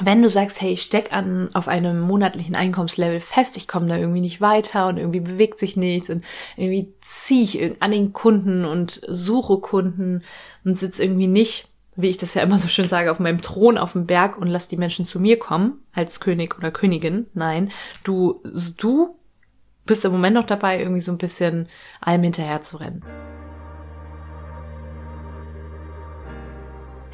wenn du sagst, hey, ich steck an auf einem monatlichen Einkommenslevel fest, ich komme da irgendwie nicht weiter und irgendwie bewegt sich nichts und irgendwie ziehe ich an den Kunden und suche Kunden und sitze irgendwie nicht, wie ich das ja immer so schön sage, auf meinem Thron auf dem Berg und lass die Menschen zu mir kommen als König oder Königin. Nein, du du bist im Moment noch dabei, irgendwie so ein bisschen allem hinterher zu rennen.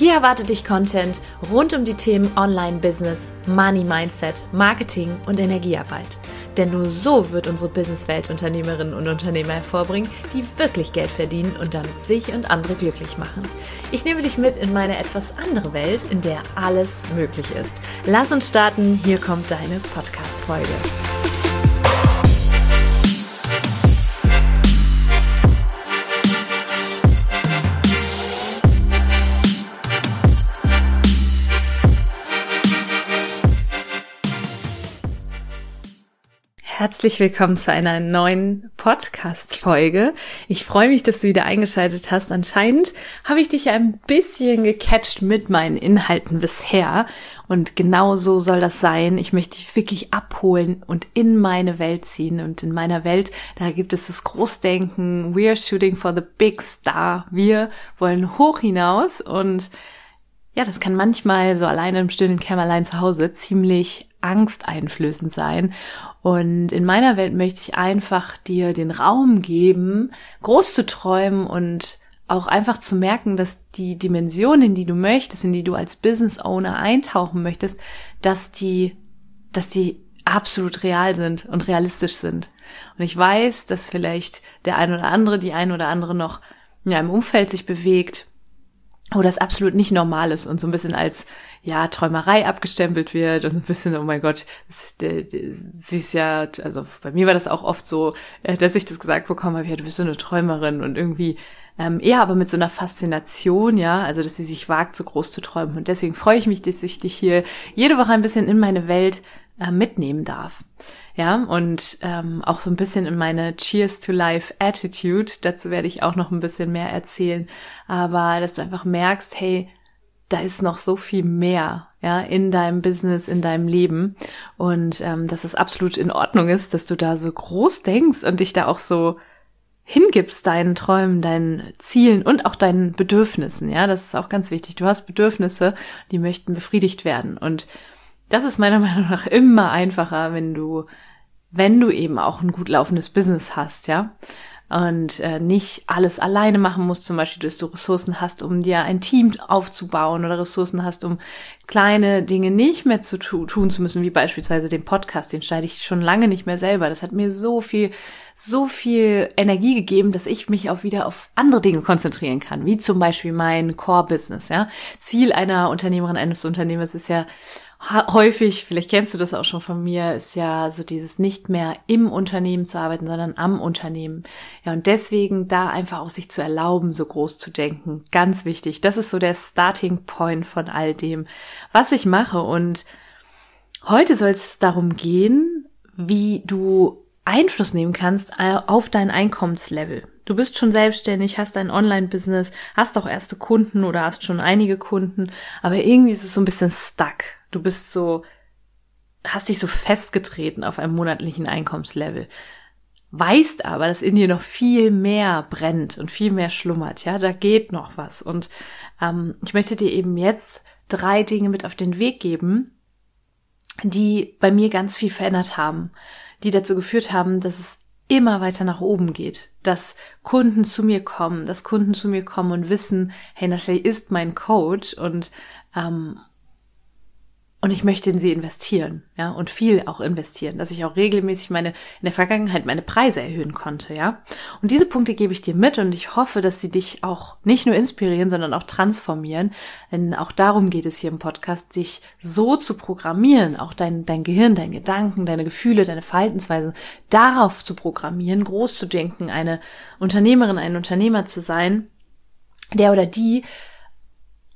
Hier erwartet dich Content rund um die Themen Online-Business, Money-Mindset, Marketing und Energiearbeit. Denn nur so wird unsere Businesswelt Unternehmerinnen und Unternehmer hervorbringen, die wirklich Geld verdienen und damit sich und andere glücklich machen. Ich nehme dich mit in meine etwas andere Welt, in der alles möglich ist. Lass uns starten, hier kommt deine Podcast-Folge. Herzlich willkommen zu einer neuen Podcast-Folge. Ich freue mich, dass du wieder eingeschaltet hast. Anscheinend habe ich dich ja ein bisschen gecatcht mit meinen Inhalten bisher. Und genau so soll das sein. Ich möchte dich wirklich abholen und in meine Welt ziehen. Und in meiner Welt, da gibt es das Großdenken. We are shooting for the big star. Wir wollen hoch hinaus und ja, das kann manchmal so alleine im stillen Kämmerlein zu Hause ziemlich angsteinflößend sein. Und in meiner Welt möchte ich einfach dir den Raum geben, groß zu träumen und auch einfach zu merken, dass die Dimensionen, in die du möchtest, in die du als Business Owner eintauchen möchtest, dass die, dass die absolut real sind und realistisch sind. Und ich weiß, dass vielleicht der ein oder andere, die ein oder andere noch ja, im Umfeld sich bewegt, wo das absolut nicht normal ist und so ein bisschen als ja Träumerei abgestempelt wird und so ein bisschen oh mein Gott sie ist ja also bei mir war das auch oft so äh, dass ich das gesagt bekommen habe ja du bist so eine Träumerin und irgendwie ähm, eher aber mit so einer Faszination ja also dass sie sich wagt so groß zu träumen und deswegen freue ich mich dass ich dich hier jede Woche ein bisschen in meine Welt äh, mitnehmen darf. Ja, und ähm, auch so ein bisschen in meine Cheers to Life Attitude. Dazu werde ich auch noch ein bisschen mehr erzählen. Aber dass du einfach merkst, hey, da ist noch so viel mehr, ja, in deinem Business, in deinem Leben. Und ähm, dass es absolut in Ordnung ist, dass du da so groß denkst und dich da auch so hingibst deinen Träumen, deinen Zielen und auch deinen Bedürfnissen. Ja, das ist auch ganz wichtig. Du hast Bedürfnisse, die möchten befriedigt werden. Und das ist meiner Meinung nach immer einfacher, wenn du, wenn du eben auch ein gut laufendes Business hast, ja. Und äh, nicht alles alleine machen musst, zum Beispiel, dass du Ressourcen hast, um dir ein Team aufzubauen oder Ressourcen hast, um kleine Dinge nicht mehr zu tu tun zu müssen, wie beispielsweise den Podcast, den schneide ich schon lange nicht mehr selber. Das hat mir so viel, so viel Energie gegeben, dass ich mich auch wieder auf andere Dinge konzentrieren kann, wie zum Beispiel mein Core-Business. Ja? Ziel einer Unternehmerin, eines Unternehmers ist ja häufig, vielleicht kennst du das auch schon von mir, ist ja so dieses nicht mehr im Unternehmen zu arbeiten, sondern am Unternehmen. Ja, und deswegen da einfach auch sich zu erlauben, so groß zu denken. Ganz wichtig. Das ist so der Starting Point von all dem, was ich mache. Und heute soll es darum gehen, wie du Einfluss nehmen kannst auf dein Einkommenslevel. Du bist schon selbstständig, hast ein Online-Business, hast auch erste Kunden oder hast schon einige Kunden, aber irgendwie ist es so ein bisschen stuck. Du bist so, hast dich so festgetreten auf einem monatlichen Einkommenslevel. Weißt aber, dass in dir noch viel mehr brennt und viel mehr schlummert. Ja, da geht noch was. Und ähm, ich möchte dir eben jetzt drei Dinge mit auf den Weg geben, die bei mir ganz viel verändert haben, die dazu geführt haben, dass es immer weiter nach oben geht, dass Kunden zu mir kommen, dass Kunden zu mir kommen und wissen, hey, Natalie ist mein Coach und ähm, und ich möchte in sie investieren, ja, und viel auch investieren, dass ich auch regelmäßig meine, in der Vergangenheit meine Preise erhöhen konnte, ja. Und diese Punkte gebe ich dir mit und ich hoffe, dass sie dich auch nicht nur inspirieren, sondern auch transformieren. Denn auch darum geht es hier im Podcast, dich so zu programmieren, auch dein, dein Gehirn, deine Gedanken, deine Gefühle, deine Verhaltensweise darauf zu programmieren, groß zu denken, eine Unternehmerin, ein Unternehmer zu sein, der oder die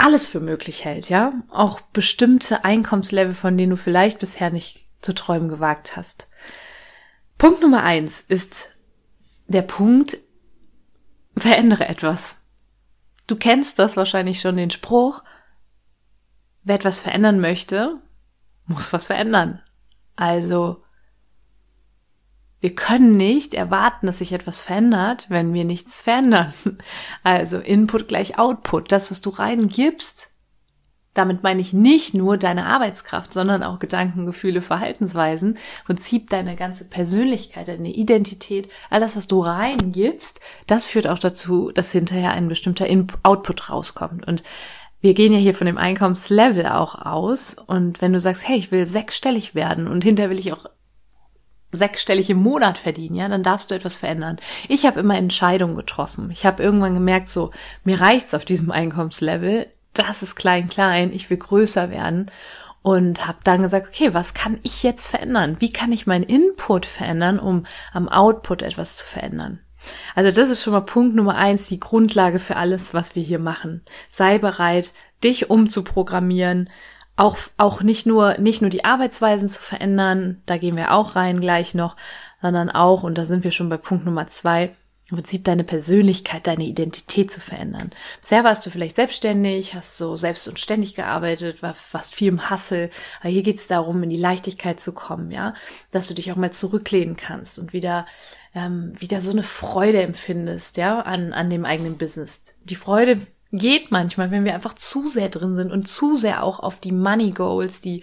alles für möglich hält, ja. Auch bestimmte Einkommenslevel, von denen du vielleicht bisher nicht zu träumen gewagt hast. Punkt Nummer eins ist der Punkt, verändere etwas. Du kennst das wahrscheinlich schon, den Spruch, wer etwas verändern möchte, muss was verändern. Also, wir können nicht erwarten, dass sich etwas verändert, wenn wir nichts verändern. Also Input gleich Output. Das, was du reingibst, damit meine ich nicht nur deine Arbeitskraft, sondern auch Gedanken, Gefühle, Verhaltensweisen, Prinzip deine ganze Persönlichkeit, deine Identität, alles, was du reingibst, das führt auch dazu, dass hinterher ein bestimmter Output rauskommt. Und wir gehen ja hier von dem Einkommenslevel auch aus. Und wenn du sagst, hey, ich will sechsstellig werden und hinterher will ich auch sechsstellig im Monat verdienen, ja, dann darfst du etwas verändern. Ich habe immer Entscheidungen getroffen. Ich habe irgendwann gemerkt, so mir reicht's auf diesem Einkommenslevel das ist klein, klein, ich will größer werden und habe dann gesagt, okay, was kann ich jetzt verändern? Wie kann ich meinen Input verändern, um am Output etwas zu verändern? Also das ist schon mal Punkt Nummer eins, die Grundlage für alles, was wir hier machen. Sei bereit, dich umzuprogrammieren, auch, auch nicht nur, nicht nur die Arbeitsweisen zu verändern, da gehen wir auch rein gleich noch, sondern auch, und da sind wir schon bei Punkt Nummer zwei, im Prinzip deine Persönlichkeit, deine Identität zu verändern. Bisher warst du vielleicht selbstständig, hast so selbst und ständig gearbeitet, war fast viel im Hassel. Aber hier geht es darum, in die Leichtigkeit zu kommen, ja, dass du dich auch mal zurücklehnen kannst und wieder ähm, wieder so eine Freude empfindest, ja, an an dem eigenen Business. Die Freude geht manchmal, wenn wir einfach zu sehr drin sind und zu sehr auch auf die Money Goals, die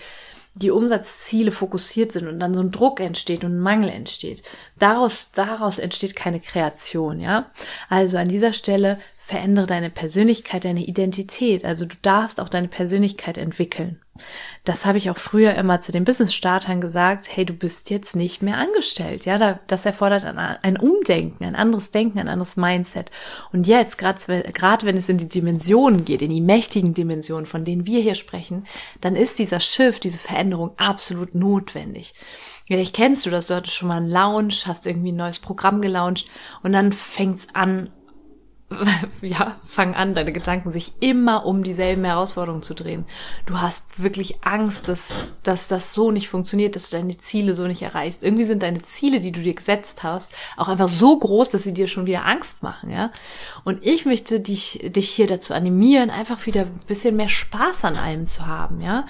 die Umsatzziele fokussiert sind und dann so ein Druck entsteht und ein Mangel entsteht. Daraus, daraus entsteht keine Kreation, ja. Also an dieser Stelle verändere deine Persönlichkeit, deine Identität. Also du darfst auch deine Persönlichkeit entwickeln. Das habe ich auch früher immer zu den Business-Startern gesagt, hey, du bist jetzt nicht mehr angestellt. Ja, das erfordert ein Umdenken, ein anderes Denken, ein anderes Mindset. Und jetzt, gerade wenn es in die Dimensionen geht, in die mächtigen Dimensionen, von denen wir hier sprechen, dann ist dieser Shift, diese Veränderung absolut notwendig. Vielleicht kennst du das, du hattest schon mal einen Lounge, hast irgendwie ein neues Programm gelauncht und dann fängt's an, ja, fang an, deine Gedanken sich immer um dieselben Herausforderungen zu drehen. Du hast wirklich Angst, dass, dass das so nicht funktioniert, dass du deine Ziele so nicht erreichst. Irgendwie sind deine Ziele, die du dir gesetzt hast, auch einfach so groß, dass sie dir schon wieder Angst machen, ja. Und ich möchte dich, dich hier dazu animieren, einfach wieder ein bisschen mehr Spaß an allem zu haben, ja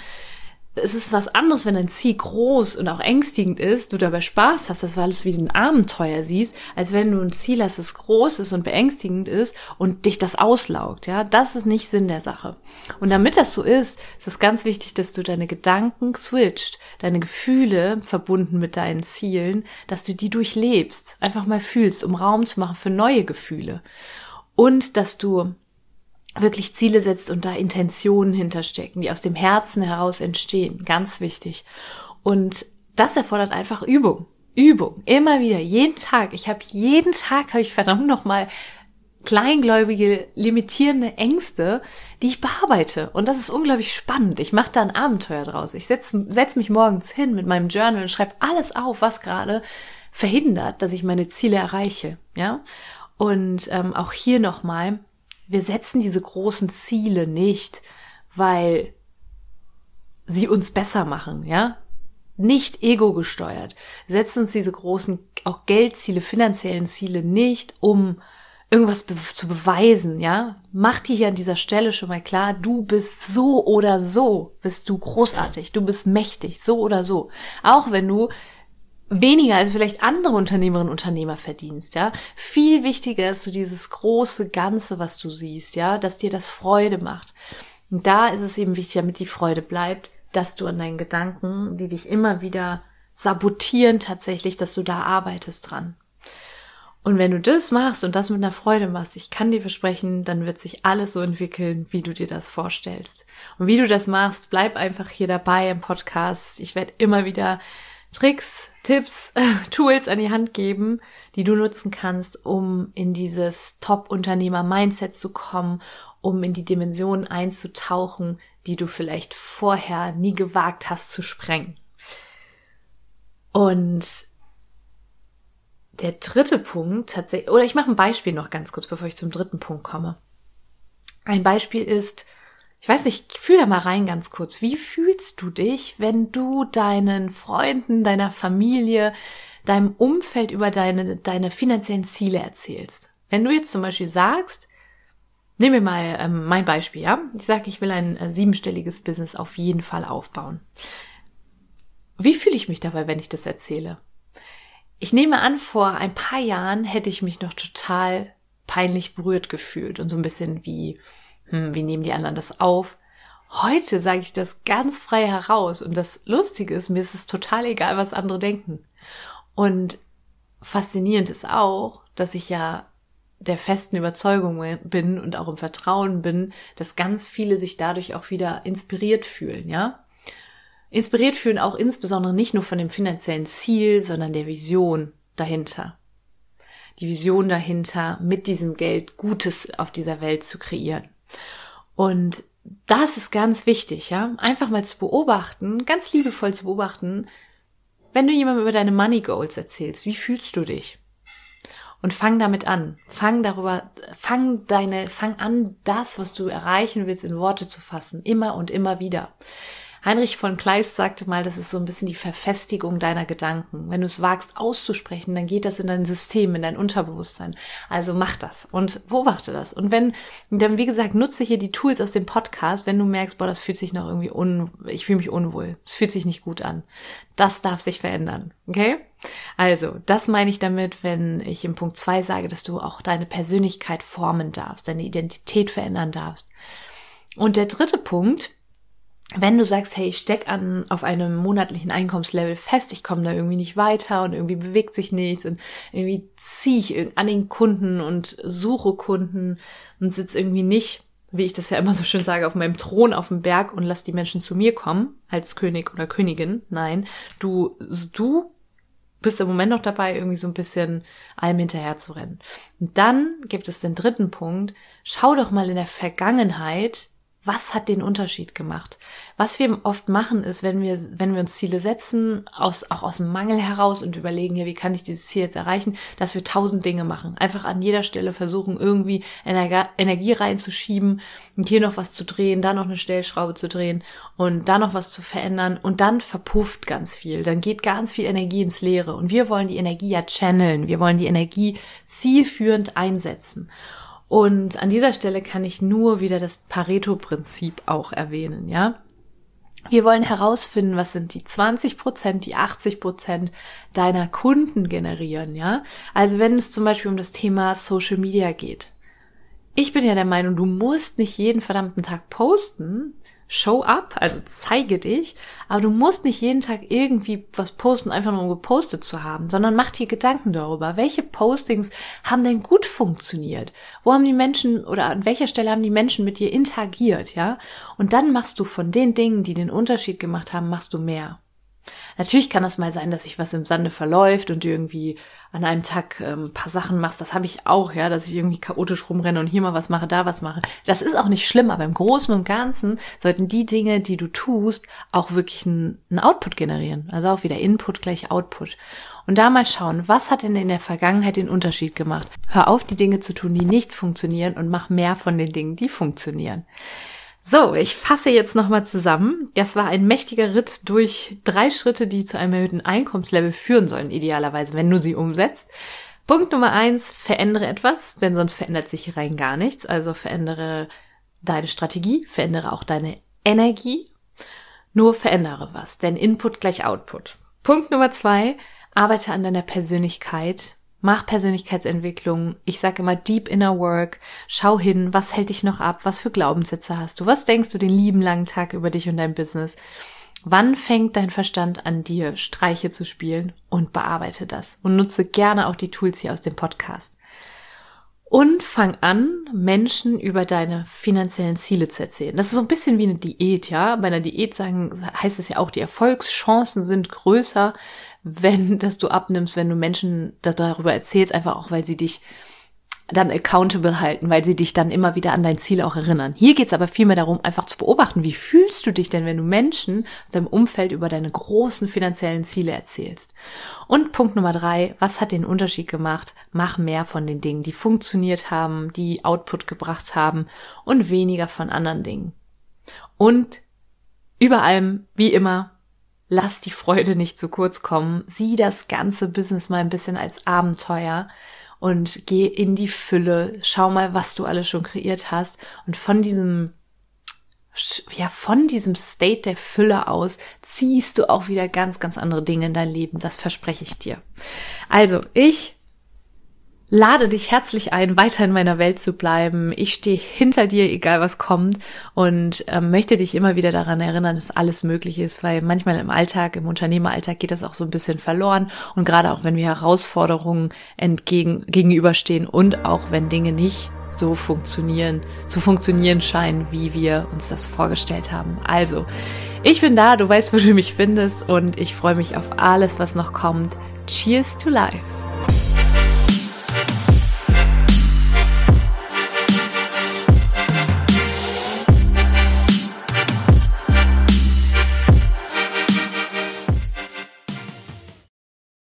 es ist was anderes, wenn ein Ziel groß und auch ängstigend ist, du dabei Spaß hast, das du alles wie ein Abenteuer siehst, als wenn du ein Ziel hast, das groß ist und beängstigend ist und dich das auslaugt, ja. Das ist nicht Sinn der Sache. Und damit das so ist, ist es ganz wichtig, dass du deine Gedanken switcht, deine Gefühle verbunden mit deinen Zielen, dass du die durchlebst, einfach mal fühlst, um Raum zu machen für neue Gefühle. Und dass du wirklich Ziele setzt und da Intentionen hinterstecken, die aus dem Herzen heraus entstehen. Ganz wichtig. Und das erfordert einfach Übung. Übung. Immer wieder. Jeden Tag. Ich habe jeden Tag, habe ich verdammt nochmal kleingläubige, limitierende Ängste, die ich bearbeite. Und das ist unglaublich spannend. Ich mache da ein Abenteuer draus. Ich setze setz mich morgens hin mit meinem Journal und schreibe alles auf, was gerade verhindert, dass ich meine Ziele erreiche. Ja. Und ähm, auch hier nochmal, wir setzen diese großen Ziele nicht, weil sie uns besser machen, ja? Nicht ego gesteuert. Wir setzen uns diese großen, auch Geldziele, finanziellen Ziele nicht, um irgendwas be zu beweisen, ja? Mach dir hier an dieser Stelle schon mal klar, du bist so oder so, bist du großartig, du bist mächtig, so oder so. Auch wenn du weniger als vielleicht andere Unternehmerinnen und Unternehmer verdienst, ja. Viel wichtiger ist so dieses große Ganze, was du siehst, ja, dass dir das Freude macht. Und da ist es eben wichtig, damit die Freude bleibt, dass du an deinen Gedanken, die dich immer wieder sabotieren tatsächlich, dass du da arbeitest dran. Und wenn du das machst und das mit einer Freude machst, ich kann dir versprechen, dann wird sich alles so entwickeln, wie du dir das vorstellst. Und wie du das machst, bleib einfach hier dabei im Podcast. Ich werde immer wieder Tricks, Tipps, Tools an die Hand geben, die du nutzen kannst, um in dieses Top-Unternehmer-Mindset zu kommen, um in die Dimensionen einzutauchen, die du vielleicht vorher nie gewagt hast zu sprengen. Und der dritte Punkt tatsächlich, oder ich mache ein Beispiel noch ganz kurz, bevor ich zum dritten Punkt komme. Ein Beispiel ist, Ich weiß nicht, fühl da mal rein ganz kurz. Wie fühlst du dich, wenn du deinen Freunden, deiner Familie, deinem Umfeld über deine, deine finanziellen Ziele erzählst? Wenn du jetzt zum Beispiel sagst, nehmen wir mal ähm, mein Beispiel, ja? Ich sage, ich will ein äh, siebenstelliges Business auf jeden Fall aufbauen. Wie fühle ich mich dabei, wenn ich das erzähle? Ich nehme an, vor ein paar Jahren hätte ich mich noch total peinlich berührt gefühlt und so ein bisschen wie, hm, wie nehmen die anderen das auf? Heute sage ich das ganz frei heraus und das Lustige ist, mir ist es total egal, was andere denken. Und faszinierend ist auch, dass ich ja der festen Überzeugung bin und auch im Vertrauen bin, dass ganz viele sich dadurch auch wieder inspiriert fühlen, ja? Inspiriert fühlen auch insbesondere nicht nur von dem finanziellen Ziel, sondern der Vision dahinter. Die Vision dahinter, mit diesem Geld Gutes auf dieser Welt zu kreieren. Und das ist ganz wichtig, ja? Einfach mal zu beobachten, ganz liebevoll zu beobachten, wenn du jemandem über deine Money Goals erzählst, wie fühlst du dich? Und fang damit an. Fang darüber, fang deine, fang an, das, was du erreichen willst, in Worte zu fassen. Immer und immer wieder. Heinrich von Kleist sagte mal, das ist so ein bisschen die Verfestigung deiner Gedanken. Wenn du es wagst auszusprechen, dann geht das in dein System, in dein Unterbewusstsein. Also mach das und beobachte das. Und wenn, dann wie gesagt, nutze hier die Tools aus dem Podcast, wenn du merkst, boah, das fühlt sich noch irgendwie un, ich fühle mich unwohl. Es fühlt sich nicht gut an. Das darf sich verändern. Okay? Also, das meine ich damit, wenn ich im Punkt zwei sage, dass du auch deine Persönlichkeit formen darfst, deine Identität verändern darfst. Und der dritte Punkt, wenn du sagst, hey, ich steck an auf einem monatlichen Einkommenslevel fest, ich komme da irgendwie nicht weiter und irgendwie bewegt sich nichts und irgendwie ziehe ich an den Kunden und suche Kunden und sitze irgendwie nicht, wie ich das ja immer so schön sage, auf meinem Thron auf dem Berg und lass die Menschen zu mir kommen als König oder Königin. Nein, du du bist im Moment noch dabei, irgendwie so ein bisschen allem hinterher zu rennen. Und dann gibt es den dritten Punkt. Schau doch mal in der Vergangenheit, was hat den Unterschied gemacht? Was wir oft machen ist, wenn wir, wenn wir uns Ziele setzen, aus, auch aus dem Mangel heraus und überlegen, ja, wie kann ich dieses Ziel jetzt erreichen, dass wir tausend Dinge machen. Einfach an jeder Stelle versuchen, irgendwie Energie reinzuschieben und hier noch was zu drehen, da noch eine Stellschraube zu drehen und da noch was zu verändern und dann verpufft ganz viel. Dann geht ganz viel Energie ins Leere und wir wollen die Energie ja channeln. Wir wollen die Energie zielführend einsetzen. Und an dieser Stelle kann ich nur wieder das Pareto-Prinzip auch erwähnen, ja. Wir wollen herausfinden, was sind die 20 Prozent, die 80 Prozent deiner Kunden generieren, ja. Also wenn es zum Beispiel um das Thema Social Media geht. Ich bin ja der Meinung, du musst nicht jeden verdammten Tag posten, show up, also zeige dich, aber du musst nicht jeden Tag irgendwie was posten, einfach nur um gepostet zu haben, sondern mach dir Gedanken darüber, welche Postings haben denn gut funktioniert? Wo haben die Menschen oder an welcher Stelle haben die Menschen mit dir interagiert, ja? Und dann machst du von den Dingen, die den Unterschied gemacht haben, machst du mehr. Natürlich kann das mal sein, dass sich was im Sande verläuft und du irgendwie an einem Tag ähm, ein paar Sachen machst. Das habe ich auch, ja, dass ich irgendwie chaotisch rumrenne und hier mal was mache, da was mache. Das ist auch nicht schlimm, aber im Großen und Ganzen sollten die Dinge, die du tust, auch wirklich einen Output generieren. Also auch wieder Input gleich Output. Und da mal schauen, was hat denn in der Vergangenheit den Unterschied gemacht? Hör auf, die Dinge zu tun, die nicht funktionieren und mach mehr von den Dingen, die funktionieren. So, ich fasse jetzt nochmal zusammen. Das war ein mächtiger Ritt durch drei Schritte, die zu einem erhöhten Einkommenslevel führen sollen, idealerweise, wenn du sie umsetzt. Punkt Nummer eins, verändere etwas, denn sonst verändert sich rein gar nichts. Also verändere deine Strategie, verändere auch deine Energie. Nur verändere was, denn Input gleich Output. Punkt Nummer zwei, arbeite an deiner Persönlichkeit, Mach Persönlichkeitsentwicklung. Ich sage immer Deep Inner Work. Schau hin, was hält dich noch ab? Was für Glaubenssätze hast du? Was denkst du den lieben langen Tag über dich und dein Business? Wann fängt dein Verstand an dir Streiche zu spielen? Und bearbeite das. Und nutze gerne auch die Tools hier aus dem Podcast. Und fang an, Menschen über deine finanziellen Ziele zu erzählen. Das ist so ein bisschen wie eine Diät, ja. Bei einer Diät sagen, heißt es ja auch, die Erfolgschancen sind größer, wenn, dass du abnimmst, wenn du Menschen darüber erzählst, einfach auch, weil sie dich dann accountable halten, weil sie dich dann immer wieder an dein Ziel auch erinnern. Hier geht's aber vielmehr darum, einfach zu beobachten, wie fühlst du dich denn, wenn du Menschen aus deinem Umfeld über deine großen finanziellen Ziele erzählst. Und Punkt Nummer drei, was hat den Unterschied gemacht? Mach mehr von den Dingen, die funktioniert haben, die Output gebracht haben und weniger von anderen Dingen. Und über allem, wie immer, lass die Freude nicht zu kurz kommen. Sieh das ganze Business mal ein bisschen als Abenteuer und geh in die Fülle. Schau mal, was du alles schon kreiert hast. Und von diesem, ja, von diesem State der Fülle aus ziehst du auch wieder ganz, ganz andere Dinge in dein Leben. Das verspreche ich dir. Also, ich lade dich herzlich ein, weiter in meiner Welt zu bleiben. Ich stehe hinter dir, egal was kommt und äh, möchte dich immer wieder daran erinnern, dass alles möglich ist, weil manchmal im Alltag, im Unternehmeralltag geht das auch so ein bisschen verloren und gerade auch wenn wir Herausforderungen entgegen gegenüberstehen und auch wenn Dinge nicht so funktionieren, zu funktionieren scheinen, wie wir uns das vorgestellt haben. Also, ich bin da, du weißt, wo du mich findest und ich freue mich auf alles, was noch kommt. Cheers to life!